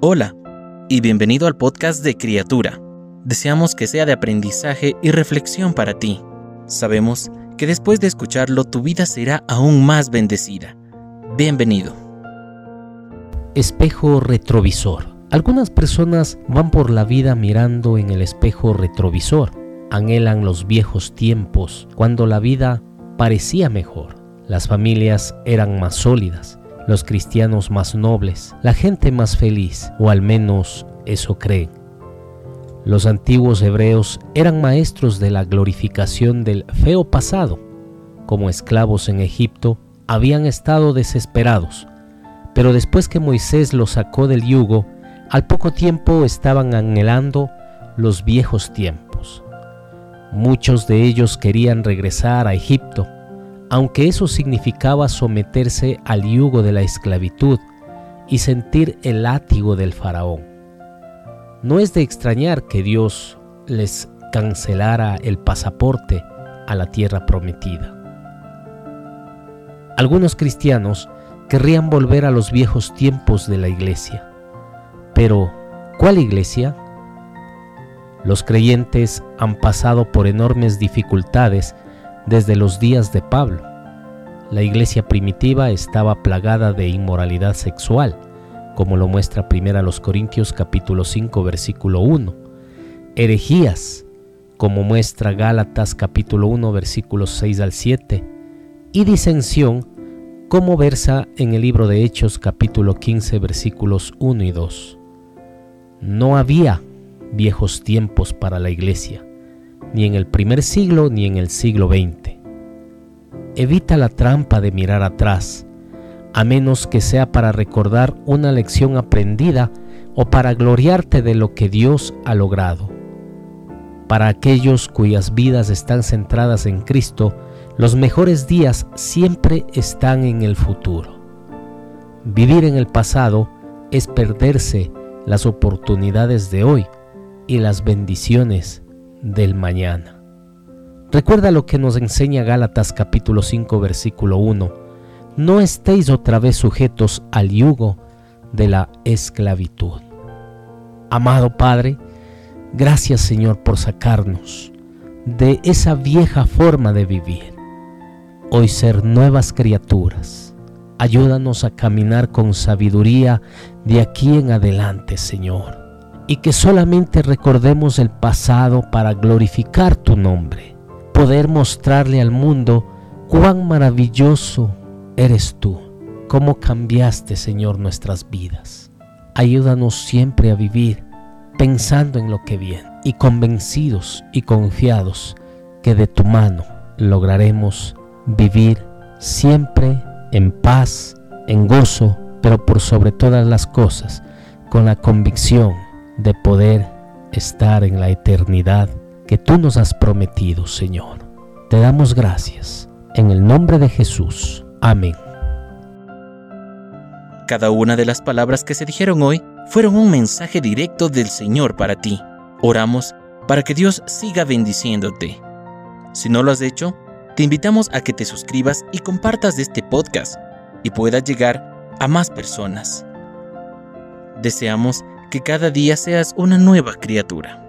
Hola y bienvenido al podcast de Criatura. Deseamos que sea de aprendizaje y reflexión para ti. Sabemos que después de escucharlo tu vida será aún más bendecida. Bienvenido. Espejo retrovisor. Algunas personas van por la vida mirando en el espejo retrovisor. Anhelan los viejos tiempos, cuando la vida parecía mejor. Las familias eran más sólidas, los cristianos más nobles, la gente más feliz, o al menos eso creen. Los antiguos hebreos eran maestros de la glorificación del feo pasado. Como esclavos en Egipto, habían estado desesperados, pero después que Moisés los sacó del yugo, al poco tiempo estaban anhelando los viejos tiempos. Muchos de ellos querían regresar a Egipto, aunque eso significaba someterse al yugo de la esclavitud y sentir el látigo del faraón. No es de extrañar que Dios les cancelara el pasaporte a la tierra prometida. Algunos cristianos querrían volver a los viejos tiempos de la iglesia. Pero, ¿cuál iglesia? Los creyentes han pasado por enormes dificultades desde los días de Pablo. La iglesia primitiva estaba plagada de inmoralidad sexual, como lo muestra 1 Corintios capítulo 5 versículo 1. Herejías, como muestra Gálatas capítulo 1 versículos 6 al 7. Y disensión, como versa en el libro de Hechos capítulo 15 versículos 1 y 2. No había viejos tiempos para la iglesia ni en el primer siglo ni en el siglo XX. Evita la trampa de mirar atrás, a menos que sea para recordar una lección aprendida o para gloriarte de lo que Dios ha logrado. Para aquellos cuyas vidas están centradas en Cristo, los mejores días siempre están en el futuro. Vivir en el pasado es perderse las oportunidades de hoy y las bendiciones del mañana. Recuerda lo que nos enseña Gálatas capítulo 5 versículo 1. No estéis otra vez sujetos al yugo de la esclavitud. Amado Padre, gracias Señor por sacarnos de esa vieja forma de vivir. Hoy ser nuevas criaturas. Ayúdanos a caminar con sabiduría de aquí en adelante, Señor y que solamente recordemos el pasado para glorificar tu nombre, poder mostrarle al mundo cuán maravilloso eres tú, cómo cambiaste, Señor, nuestras vidas. Ayúdanos siempre a vivir pensando en lo que viene y convencidos y confiados que de tu mano lograremos vivir siempre en paz, en gozo, pero por sobre todas las cosas, con la convicción de poder estar en la eternidad que tú nos has prometido, Señor. Te damos gracias. En el nombre de Jesús. Amén. Cada una de las palabras que se dijeron hoy fueron un mensaje directo del Señor para ti. Oramos para que Dios siga bendiciéndote. Si no lo has hecho, te invitamos a que te suscribas y compartas este podcast y puedas llegar a más personas. Deseamos que cada día seas una nueva criatura.